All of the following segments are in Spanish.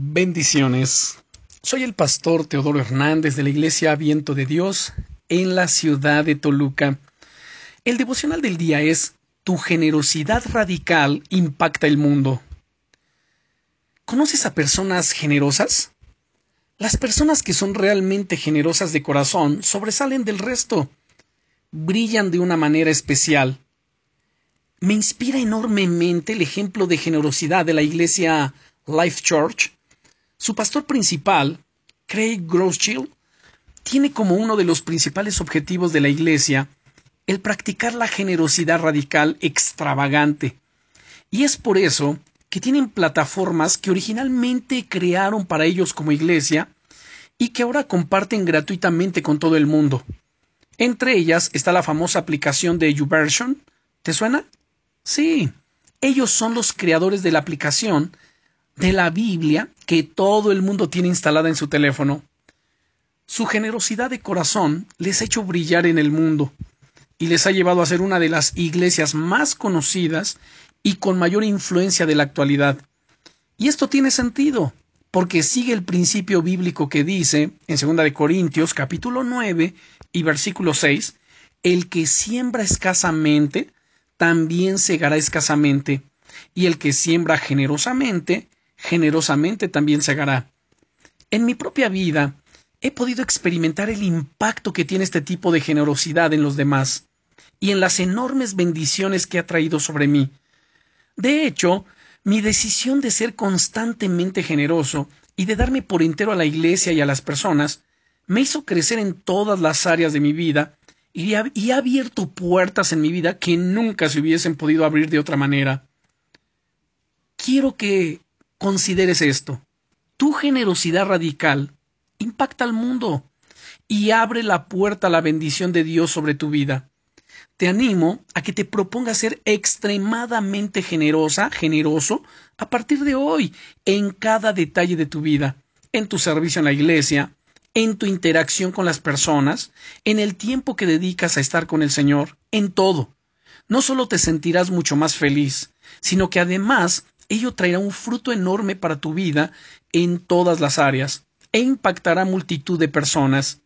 Bendiciones. Soy el pastor Teodoro Hernández de la Iglesia Viento de Dios en la ciudad de Toluca. El devocional del día es Tu generosidad radical impacta el mundo. ¿Conoces a personas generosas? Las personas que son realmente generosas de corazón sobresalen del resto. Brillan de una manera especial. Me inspira enormemente el ejemplo de generosidad de la iglesia Life Church. Su pastor principal, Craig Groeschel, tiene como uno de los principales objetivos de la iglesia el practicar la generosidad radical extravagante. Y es por eso que tienen plataformas que originalmente crearon para ellos como iglesia y que ahora comparten gratuitamente con todo el mundo. Entre ellas está la famosa aplicación de YouVersion. ¿Te suena? Sí, ellos son los creadores de la aplicación de la Biblia que todo el mundo tiene instalada en su teléfono. Su generosidad de corazón les ha hecho brillar en el mundo y les ha llevado a ser una de las iglesias más conocidas y con mayor influencia de la actualidad. Y esto tiene sentido, porque sigue el principio bíblico que dice en 2 de Corintios capítulo 9 y versículo 6, el que siembra escasamente también segará escasamente, y el que siembra generosamente, generosamente también segará. En mi propia vida he podido experimentar el impacto que tiene este tipo de generosidad en los demás, y en las enormes bendiciones que ha traído sobre mí. De hecho, mi decisión de ser constantemente generoso y de darme por entero a la Iglesia y a las personas me hizo crecer en todas las áreas de mi vida y ha, abierto puertas en mi vida que nunca se hubiesen podido abrir de otra manera. Quiero que consideres esto. Tu generosidad radical impacta al mundo y abre la puerta a la bendición de Dios sobre tu vida. Te animo a que te propongas ser extremadamente generosa, generoso, a partir de hoy, en cada detalle de tu vida, en tu servicio en la iglesia, en tu interacción con las personas, en el tiempo que dedicas a estar con el Señor, en todo. No solo te sentirás mucho más feliz, sino que además ello traerá un fruto enorme para tu vida en todas las áreas e impactará a multitud de personas.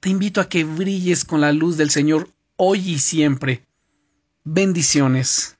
Te invito a que brilles con la luz del Señor hoy y siempre. Bendiciones.